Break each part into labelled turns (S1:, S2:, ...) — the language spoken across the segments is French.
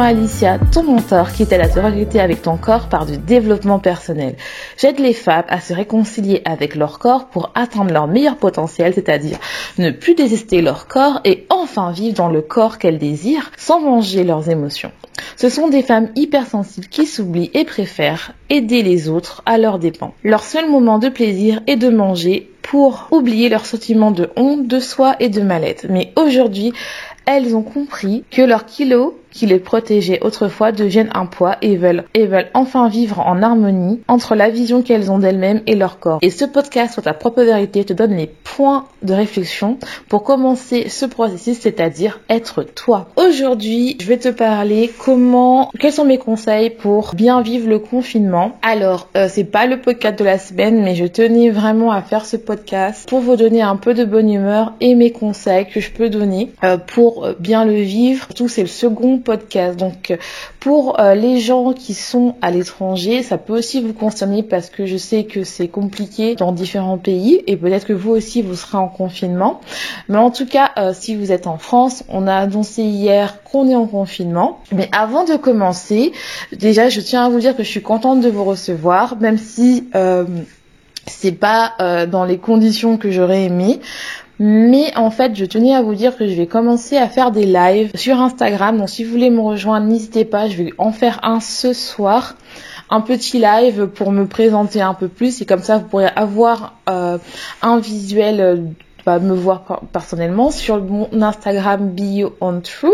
S1: Alicia, ton mentor qui t'aide à te recruter avec ton corps par du développement personnel. J'aide les femmes à se réconcilier avec leur corps pour atteindre leur meilleur potentiel, c'est-à-dire ne plus détester leur corps et enfin vivre dans le corps qu'elles désirent sans manger leurs émotions. Ce sont des femmes hypersensibles qui s'oublient et préfèrent aider les autres à leurs dépens. Leur seul moment de plaisir est de manger pour oublier leur sentiment de honte, de soi et de mal-être. Mais aujourd'hui, elles ont compris que leur kilo qui les protégeaient autrefois deviennent un poids et veulent, et veulent enfin vivre en harmonie entre la vision qu'elles ont d'elles-mêmes et leur corps. Et ce podcast sur ta propre vérité te donne les points de réflexion pour commencer ce processus, c'est-à-dire être toi. Aujourd'hui, je vais te parler comment, quels sont mes conseils pour bien vivre le confinement. Alors, euh, c'est pas le podcast de la semaine, mais je tenais vraiment à faire ce podcast pour vous donner un peu de bonne humeur et mes conseils que je peux donner euh, pour bien le vivre. Tout c'est le second podcast. Donc pour euh, les gens qui sont à l'étranger, ça peut aussi vous concerner parce que je sais que c'est compliqué dans différents pays et peut-être que vous aussi vous serez en confinement. Mais en tout cas, euh, si vous êtes en France, on a annoncé hier qu'on est en confinement. Mais avant de commencer, déjà je tiens à vous dire que je suis contente de vous recevoir, même si euh, c'est pas dans les conditions que j'aurais aimé. Mais en fait, je tenais à vous dire que je vais commencer à faire des lives sur Instagram. Donc si vous voulez me rejoindre, n'hésitez pas. Je vais en faire un ce soir. Un petit live pour me présenter un peu plus. Et comme ça, vous pourrez avoir euh, un visuel bah, me voir personnellement sur mon Instagram bio on true.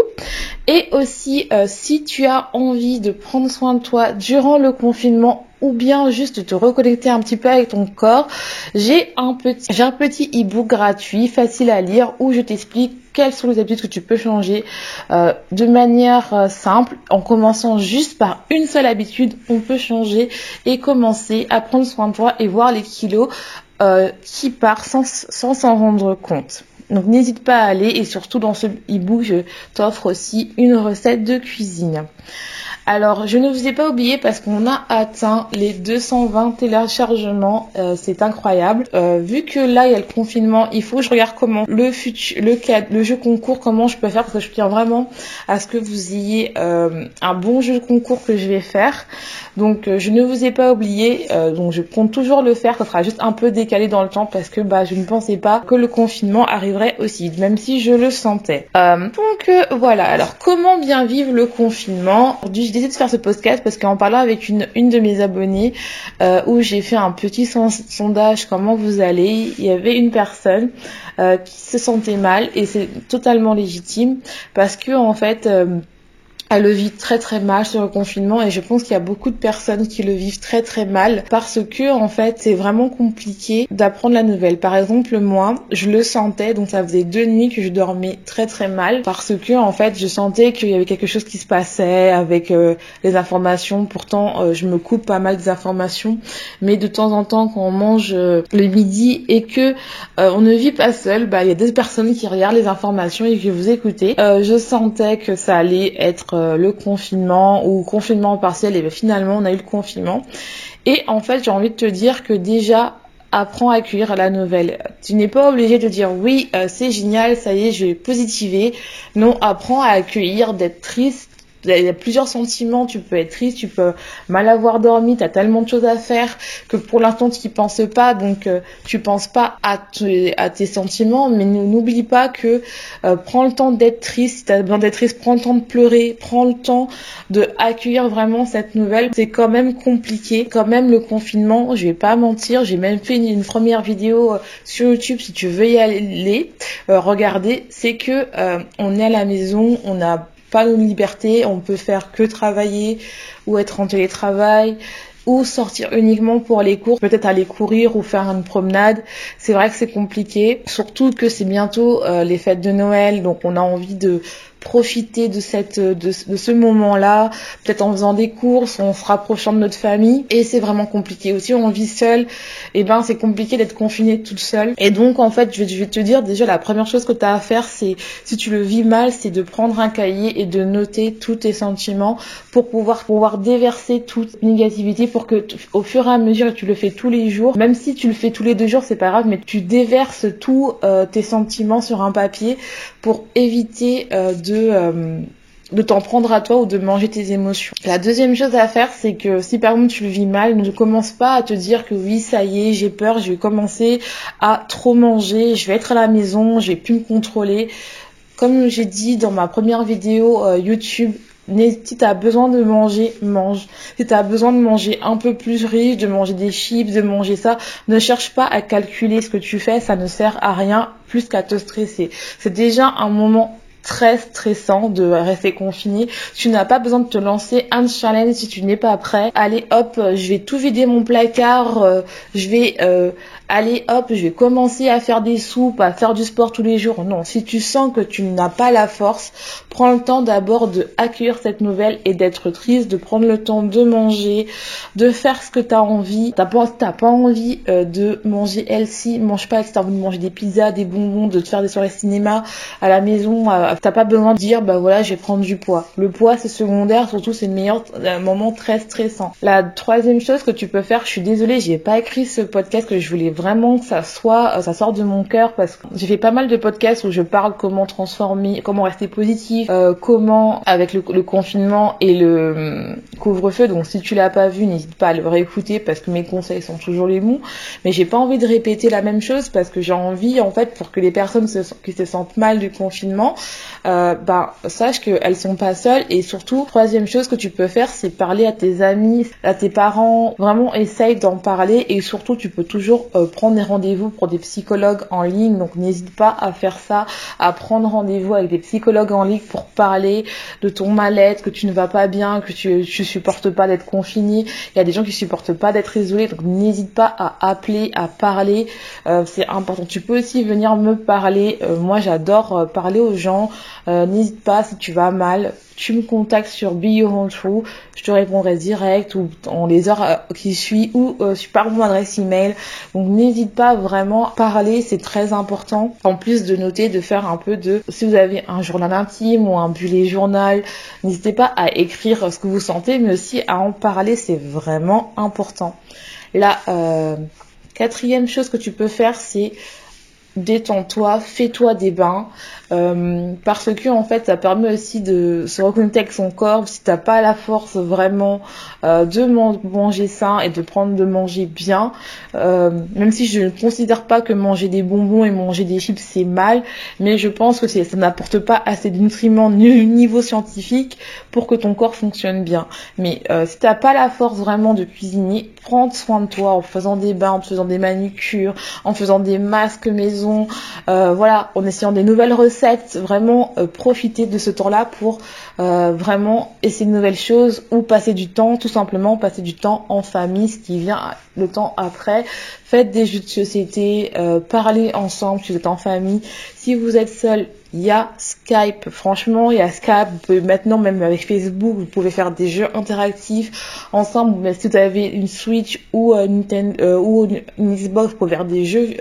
S1: Et aussi euh, si tu as envie de prendre soin de toi durant le confinement ou bien juste te reconnecter un petit peu avec ton corps, j'ai un petit, j'ai un petit e-book gratuit, facile à lire, où je t'explique quelles sont les habitudes que tu peux changer euh, de manière euh, simple, en commençant juste par une seule habitude, on peut changer et commencer à prendre soin de toi et voir les kilos qui partent sans s'en rendre compte. Donc n'hésite pas à aller et surtout dans ce e-book, je t'offre aussi une recette de cuisine. Alors, je ne vous ai pas oublié parce qu'on a atteint les 220 téléchargements. Euh, c'est incroyable. Euh, vu que là, il y a le confinement, il faut que je regarde comment le futur, le cadre, le jeu concours, comment je peux faire parce que je tiens vraiment à ce que vous ayez euh, un bon jeu concours que je vais faire. Donc, je ne vous ai pas oublié. donc, je compte toujours le faire. Ça sera juste un peu décalé dans le temps parce que bah, je ne pensais pas que le confinement arriverait aussi, même si je le sentais. donc, voilà. Alors, comment bien vivre le confinement? Aujourd'hui, de faire ce podcast parce qu'en parlant avec une, une de mes abonnées euh, où j'ai fait un petit sondage comment vous allez, il y avait une personne euh, qui se sentait mal et c'est totalement légitime parce que en fait euh, elle le vit très très mal sur le confinement et je pense qu'il y a beaucoup de personnes qui le vivent très très mal parce que en fait c'est vraiment compliqué d'apprendre la nouvelle. Par exemple moi je le sentais donc ça faisait deux nuits que je dormais très très mal parce que en fait je sentais qu'il y avait quelque chose qui se passait avec euh, les informations. Pourtant euh, je me coupe pas mal des informations mais de temps en temps quand on mange euh, le midi et que on ne vit pas seul, bah il y a des personnes qui regardent les informations et qui vous écoutez. je sentais que ça allait être euh, le confinement ou confinement partiel et bien finalement on a eu le confinement. Et en fait j'ai envie de te dire que déjà apprends à accueillir la nouvelle. Tu n'es pas obligé de dire oui, euh, c'est génial, ça y est, je vais positiver. Non, apprends à accueillir, d'être triste, il y a plusieurs sentiments, tu peux être triste, tu peux mal avoir dormi, tu as tellement de choses à faire que pour l'instant tu n'y penses pas, donc euh, tu penses pas à, tes sentiments, mais n'oublie pas que euh, prends le temps d'être triste, si tu as besoin d'être triste, prends le temps de pleurer, prends le temps de accueillir vraiment cette nouvelle. C'est quand même compliqué, quand même le confinement, je vais pas mentir, j'ai même fait une, première vidéo euh, sur YouTube si tu veux y aller, regarder, c'est que on est à la maison, on a pas de liberté, on peut faire que travailler ou être en télétravail ou sortir uniquement pour les cours, peut-être aller courir ou faire une promenade. C'est vrai que c'est compliqué, surtout que c'est bientôt euh, les fêtes de Noël, donc on a envie de profiter de cette de, de ce moment-là, peut-être en faisant des courses, en se rapprochant de notre famille. Et c'est vraiment compliqué. Aussi on vit seul et eh ben c'est compliqué d'être confiné toute seule. Et donc en fait je vais, te dire déjà la première chose que tu as à faire c'est si tu le vis mal, c'est de prendre un cahier et de noter tous tes sentiments pour pouvoir pouvoir déverser toute négativité pour que au fur et à mesure tu le fais tous les jours, même si tu le fais tous les deux jours, c'est pas grave mais tu déverses tous euh, tes sentiments sur un papier pour éviter euh, de euh, de t'en prendre à toi ou de manger tes émotions. La deuxième chose à faire, c'est que si par exemple tu le vis mal, ne commence pas à te dire que oui, ça y est, j'ai peur, je vais commencer à trop manger, je vais être à la maison, je vais plus me contrôler. Comme j'ai dit dans ma première vidéo euh, YouTube, si tu as besoin de manger, mange. Si tu as besoin de manger un peu plus riche, de manger des chips, de manger ça, ne cherche pas à calculer ce que tu fais, ça ne sert à rien plus qu'à te stresser. C'est déjà un moment très stressant de rester confiné. Tu n'as pas besoin de te lancer un challenge si tu n'es pas prêt. Allez hop, je vais tout vider mon placard, euh, je vais euh, allez hop, je vais commencer à faire des soupes, à faire du sport tous les jours. Non, si tu sens que tu n'as pas la force, prends le temps d'abord de accueillir cette nouvelle et d'être triste, de prendre le temps de manger, de faire ce que tu as envie. T'as pas, pas envie euh, de manger healthy, mange pas si t'as envie de manger des pizzas, des bonbons, de te faire des soirées cinéma à la maison. Euh, t'as pas besoin de dire bah voilà, je vais prendre du poids. Le poids c'est secondaire, surtout c'est le meilleur un moment très stressant. La troisième chose que tu peux faire, je suis désolée, j'ai pas écrit ce podcast que je voulais vraiment que ça soit, euh, ça sorte de mon cœur parce que j'ai fait pas mal de podcasts où je parle comment transformer, comment rester positif, euh, comment avec le, confinement et le hum, couvre-feu. Donc si tu l'as pas vu, n'hésite pas à le réécouter parce que mes conseils sont toujours les bons. Mais j'ai pas envie de répéter la même chose parce que j'ai envie en fait pour que les personnes qui se sentent mal du confinement, euh, bah sache qu'elles sont pas seules et surtout troisième chose que tu peux faire c'est parler à tes amis, à tes parents. Vraiment essaye d'en parler et surtout tu peux toujours euh, prendre des rendez-vous pour des psychologues en ligne. Donc n'hésite pas à faire ça, à prendre rendez-vous avec des psychologues en ligne pour parler de ton mal-être, que tu ne vas pas bien, que tu, tu supportes pas d'être confiné. Il y a des gens qui supportent pas d'être isolés. Donc n'hésite pas à appeler, à parler. Euh, c'est important. Tu peux aussi venir me parler. Euh, moi j'adore euh, parler aux gens. n'hésite pas si tu vas mal tu me contactes sur Be Your True, je te répondrai direct ou en les heures qui suivent ou par mon adresse email. Donc n'hésite pas vraiment à parler, c'est très important. En plus de noter, de faire un peu de, si vous avez un journal intime un bullet journal, n'hésitez pas à écrire ce que vous sentez, mais aussi à en parler, c'est vraiment important. La euh, quatrième chose que tu peux faire, c'est détends-toi, fais-toi des bains. Euh, parce que en fait ça permet aussi de se reconnecter avec son corps. Si t'as pas la force vraiment euh, de manger sain et de prendre de manger bien euh, même si je ne considère pas que manger des bonbons et manger des chips c'est mal mais je pense que ça n'apporte pas assez de nutriments niveau scientifique pour que ton corps fonctionne bien. Mais si t'as pas la force vraiment de cuisiner prends soin de toi en faisant des bains en faisant des manucures en faisant des masques maison voilà en essayant des nouvelles recettes vraiment euh, profiter de ce temps-là pour euh, vraiment essayer de nouvelles choses ou passer du temps, tout simplement passer du temps en famille, ce qui vient le temps après. Faites des jeux de société, euh, parlez ensemble si vous êtes en famille. Si vous êtes seul, il y a Skype. Franchement, il y a Skype. Maintenant, même avec Facebook, vous pouvez faire des jeux interactifs ensemble. Mais si vous avez une Switch ou une, Nintendo, ou une Xbox, vous pouvez faire des jeux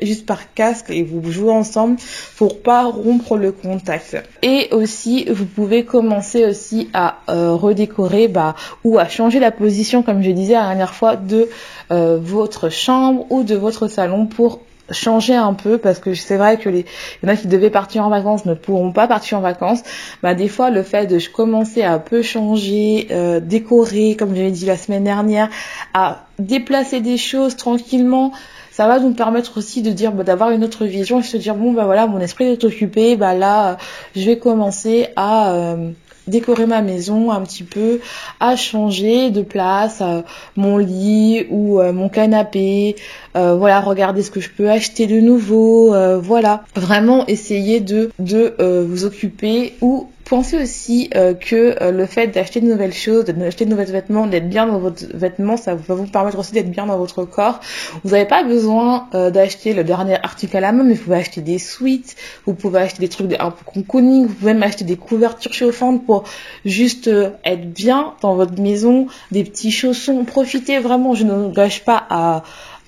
S1: juste par casque et vous jouez ensemble pour pas rompre le contact. Et aussi, vous pouvez commencer aussi à euh, redécorer bah, ou à changer la position, comme je disais la dernière fois, de euh, votre chambre ou de votre salon pour changer un peu parce que c'est vrai que les il y en a qui devaient partir en vacances ne pourront pas partir en vacances. Bah des fois le fait de commencer à peu changer euh, décorer comme je l'ai dit la semaine dernière à déplacer des choses tranquillement ça va nous permettre aussi de dire bah, d'avoir une autre vision et se dire bon bah voilà mon esprit est occupé bah là je vais commencer à euh, décorer ma maison un petit peu, à changer de place, euh, mon lit ou euh, mon canapé, voilà, regarder ce que je peux acheter de nouveau, voilà, vraiment essayer de de vous occuper ou Pensez aussi euh, que euh, le fait d'acheter de nouvelles choses, d'acheter de nouveaux vêtements, d'être bien dans votre vêtement, ça va vous permettre aussi d'être bien dans votre corps. Vous n'avez pas besoin euh, d'acheter le dernier article à la main, mais vous pouvez acheter des suites, vous pouvez acheter des trucs un peu cocooning, vous pouvez même acheter des couvertures chauffantes pour juste être bien dans votre maison, des petits chaussons. Profitez vraiment, je ne gâche pas à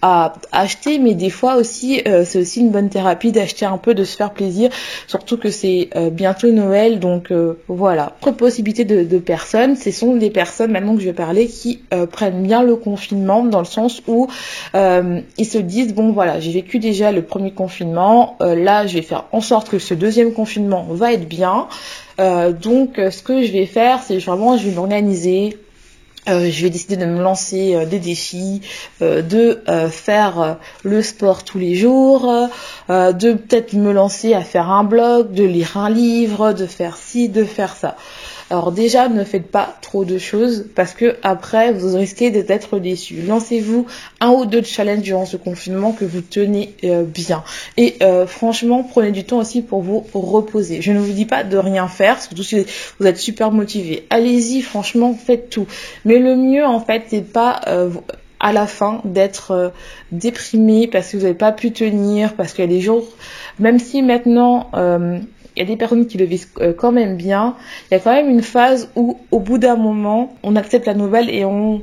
S1: à acheter, mais des fois aussi, euh, c'est aussi une bonne thérapie d'acheter un peu, de se faire plaisir, surtout que c'est euh, bientôt Noël, donc euh, voilà. Autre possibilité de, de, personnes, ce sont les personnes maintenant que je vais parler qui prennent bien le confinement dans le sens où ils se disent bon voilà, j'ai vécu déjà le premier confinement, là je vais faire en sorte que ce deuxième confinement va être bien. donc ce que je vais faire, c'est vraiment je vais m'organiser euh, je vais décider de me lancer euh, des défis, euh, de faire le sport tous les jours, de peut-être me lancer à faire un blog, de lire un livre, de faire ci, de faire ça. Alors déjà, ne faites pas trop de choses parce que après, vous risquez d'être déçu. Lancez-vous un ou deux challenges durant ce confinement que vous tenez euh, bien. Et euh, franchement, prenez du temps aussi pour vous reposer. Je ne vous dis pas de rien faire, surtout si vous êtes super motivé. Allez-y, franchement, faites tout. Mais le mieux, en fait, c'est pas euh, à la fin d'être déprimé parce que vous n'avez pas pu tenir, parce qu'il y a des jours, même si maintenant il y a des personnes qui le vivent euh, quand même bien. Il y a quand même une phase où, au bout d'un moment, on accepte la nouvelle et on,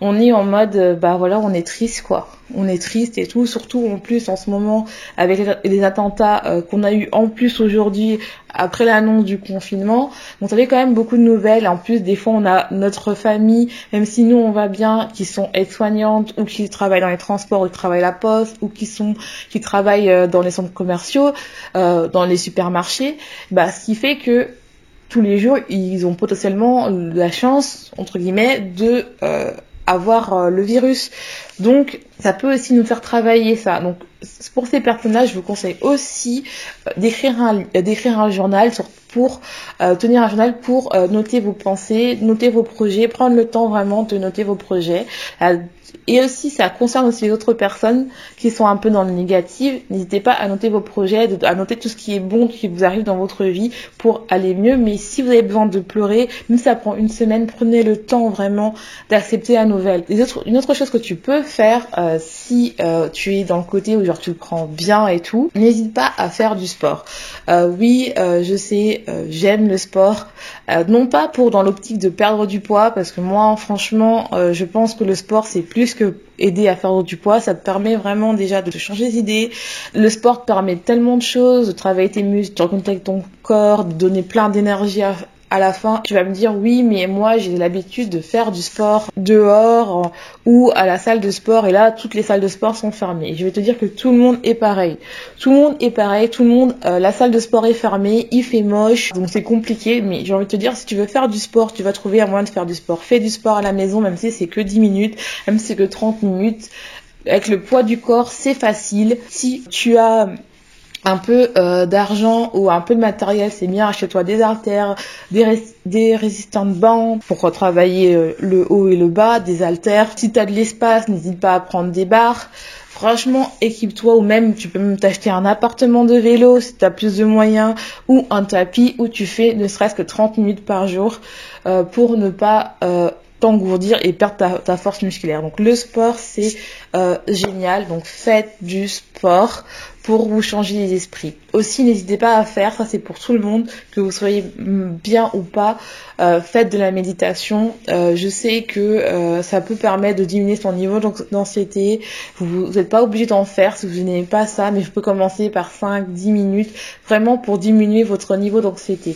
S1: on est en mode, euh, bah voilà, on est triste, quoi on est triste et tout, surtout en plus en ce moment avec les attentats euh, qu'on a eu en plus aujourd'hui après l'annonce du confinement. Donc ça fait quand même beaucoup de nouvelles. En plus, des fois, on a notre famille, même si nous on va bien, qui sont aides-soignantes ou qui travaillent dans les transports ou qui travaillent à la poste ou qui sont qui travaillent euh, dans les centres commerciaux, euh, dans les supermarchés. Bah, ce qui fait que tous les jours, ils ont potentiellement la chance, entre guillemets, de avoir le virus. Donc, ça peut aussi nous faire travailler ça. Pour ces personnes-là, je vous conseille aussi euh, d'écrire un, euh, d'écrire un journal pour euh, tenir un journal pour noter vos pensées, noter vos projets, prendre le temps vraiment de noter vos projets, et aussi, ça concerne aussi les autres personnes qui sont un peu dans le négatif. N'hésitez pas à noter vos projets, à noter tout ce qui est bon, qui vous arrive dans votre vie pour aller mieux. Mais si vous avez besoin de pleurer, même si ça prend une semaine, prenez le temps vraiment d'accepter la nouvelle. une autre chose que tu peux faire si tu es dans le côté où tu le prends bien et tout, n'hésite pas à faire du sport. Euh, oui, je sais, j'aime le sport. non pas pour dans l'optique de perdre du poids, parce que moi, franchement, je pense que le sport c'est plus que aider à faire du poids, ça te permet vraiment déjà de changer d'idée. Le sport te permet tellement de choses, de travailler tes muscles, de rencontrer ton corps, de donner plein d'énergie à, à la fin, tu vas me dire oui, mais moi j'ai l'habitude de faire du sport dehors ou à la salle de sport et là toutes les salles de sport sont fermées. Je vais te dire que tout le monde est pareil. Tout le monde est pareil, tout le monde, euh, la salle de sport est fermée, il fait moche, donc c'est compliqué, mais j'ai envie de te dire si tu veux faire du sport, tu vas trouver un moyen de faire du sport. Fais du sport à la maison, même si c'est que 10 minutes, même si c'est que 30 minutes. Avec le poids du corps, c'est facile. Si tu as un peu euh, d'argent ou un peu de matériel, c'est bien, achète-toi des haltères, des, résistants de banc pour travailler euh, le haut et le bas, des haltères. Si tu as de l'espace, n'hésite pas à prendre des barres. Franchement, équipe-toi ou même tu peux même t'acheter un appartement de vélo si tu as plus de moyens ou un tapis où tu fais ne serait-ce que 30 minutes par jour euh, pour ne pas t'engourdir et perdre ta, ta, force musculaire. Donc le sport c'est génial, donc faites du sport pour vous changer les esprits. Aussi, n'hésitez pas à faire, ça c'est pour tout le monde, que vous soyez bien ou pas, euh, faites de la méditation. Euh, je sais que euh, ça peut permettre de diminuer son niveau d'anxiété. Vous n'êtes pas obligé d'en faire si vous n'aimez pas ça, mais je peux commencer par 5-10 minutes, vraiment pour diminuer votre niveau d'anxiété.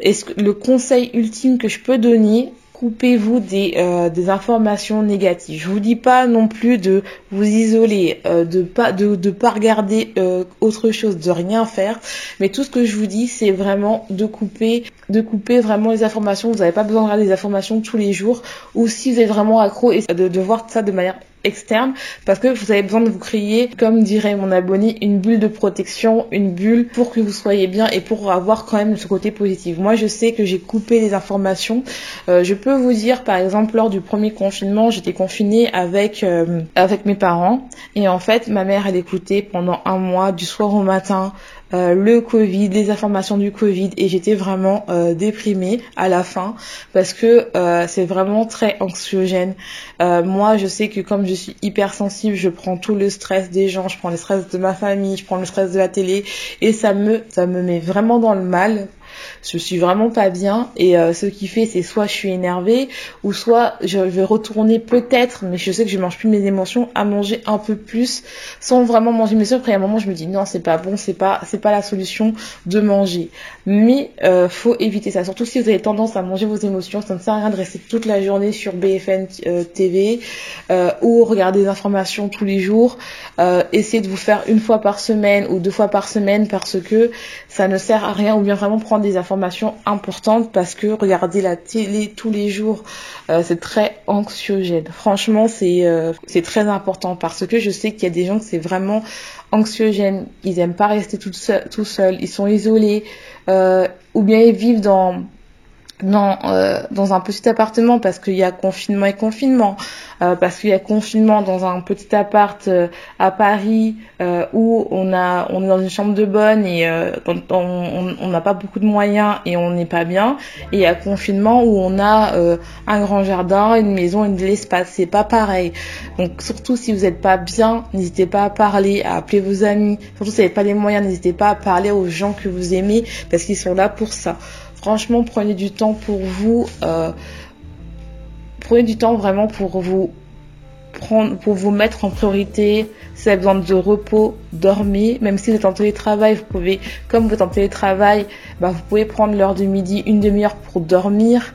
S1: Et le conseil ultime que je peux donner, coupez-vous des, euh, des informations négatives. Je vous dis pas non plus de vous isoler, euh, de pas de, de pas regarder euh, autre chose, de rien faire, mais tout ce que je vous dis c'est vraiment de couper de couper vraiment les informations. Vous n'avez pas besoin de regarder des informations tous les jours ou si vous êtes vraiment accro et de, de voir ça de manière externe parce que vous avez besoin de vous créer, comme dirait mon abonné, une bulle de protection, une bulle pour que vous soyez bien et pour avoir quand même ce côté positif. Moi, je sais que j'ai coupé les informations. Euh, je peux vous dire, par exemple, lors du premier confinement, j'étais confinée avec euh, avec mes parents et en fait, ma mère elle écoutait pendant un mois du soir au matin euh, le Covid, les informations du Covid et j'étais vraiment euh, déprimée à la fin parce que euh, c'est vraiment très anxiogène. moi, je sais que comme je suis hypersensible, je prends tout le stress des gens, je prends le stress de ma famille, je prends le stress de la télé et ça me ça me met vraiment dans le mal Je suis vraiment pas bien et euh, ce qui fait c'est soit je suis énervée ou soit je vais retourner peut-être, mais je sais que je mange plus mes émotions à manger un peu plus sans vraiment manger mes Après à un moment je me dis non c'est pas bon, c'est pas c'est pas la solution de manger. Mais euh, faut éviter ça, surtout si vous avez tendance à manger vos émotions, ça ne sert à rien de rester toute la journée sur BFN TV euh, ou regarder des informations tous les jours. Essayez de vous faire une fois par semaine ou deux fois par semaine parce que ça ne sert à rien ou bien vraiment prendre des informations importantes parce que regarder la télé tous les jours euh, c'est très anxiogène. Franchement c'est euh, c'est très important parce que je sais qu'il y a des gens que c'est vraiment anxiogène. Ils aiment pas rester tout seuls, tout seuls. ils sont isolés ou bien ils vivent dans euh, dans un petit appartement parce qu'il y a confinement et confinement, euh, parce qu'il y a confinement dans un petit appart euh, à Paris euh, où on a on est dans une chambre de bonne et on n'a pas beaucoup de moyens et on n'est pas bien, et il y a confinement où on a un grand jardin, une maison, une de l'espace, c'est pas pareil. Donc surtout si vous n'êtes pas bien, n'hésitez pas à parler, à appeler vos amis. Surtout si vous n'avez pas les moyens, n'hésitez pas à parler aux gens que vous aimez parce qu'ils sont là pour ça. Franchement, prenez du temps pour vous. Euh, prenez du temps vraiment pour vous mettre en priorité. Si vous avez besoin de repos, dormez. Même si vous êtes en télétravail, vous pouvez, comme vous êtes en télétravail, bah, vous pouvez prendre l'heure de midi, une demi-heure pour dormir.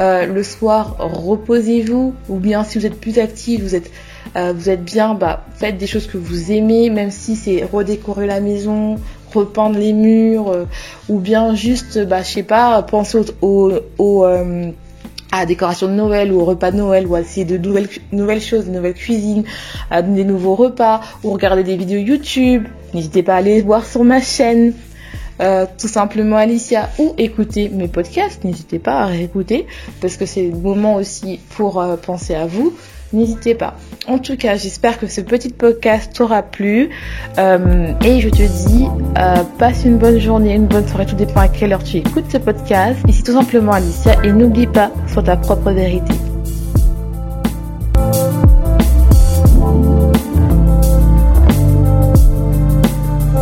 S1: Euh, le soir, reposez-vous. Ou bien si vous êtes plus actif, vous êtes euh, bien, bah, faites des choses que vous aimez, même si c'est redécorer la maison, repeindre les murs euh, ou bien juste bah je sais pas penser au, euh, à la décoration de Noël ou au repas de Noël ou à essayer de nouvelles, nouvelles choses, de nouvelles cuisines, à des nouveaux repas ou regarder des vidéos YouTube. N'hésitez pas à aller voir sur ma chaîne. Euh, tout simplement Alicia ou écouter mes podcasts. N'hésitez pas à réécouter parce que c'est le moment aussi pour penser à vous n'hésitez pas. En tout cas, j'espère que ce petit podcast t'aura plu. Euh, et je te dis, euh, passe une bonne journée, une bonne soirée, tout dépend à quelle heure tu écoutes ce podcast. Ici tout simplement Alicia et n'oublie pas, sur ta propre vérité.